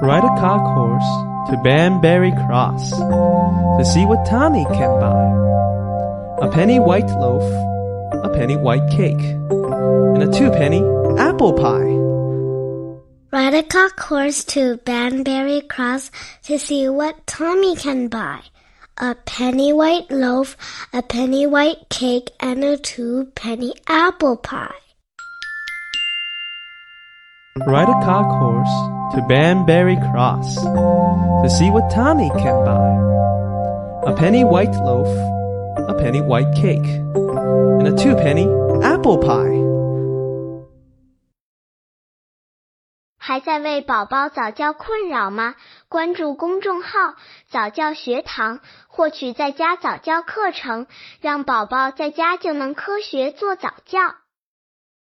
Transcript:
Ride a cock horse to Banbury Cross to see what Tommy can buy. A penny white loaf, a penny white cake, and a two-penny apple pie. Ride a cock horse to Banbury Cross to see what Tommy can buy. A penny white loaf, a penny white cake, and a two penny apple pie. Ride a cock horse to Banbury Cross to see what Tommy can buy. A penny white loaf, a penny white cake, and a two penny apple pie. 还在为宝宝早教困扰吗？关注公众号“早教学堂”，获取在家早教课程，让宝宝在家就能科学做早教。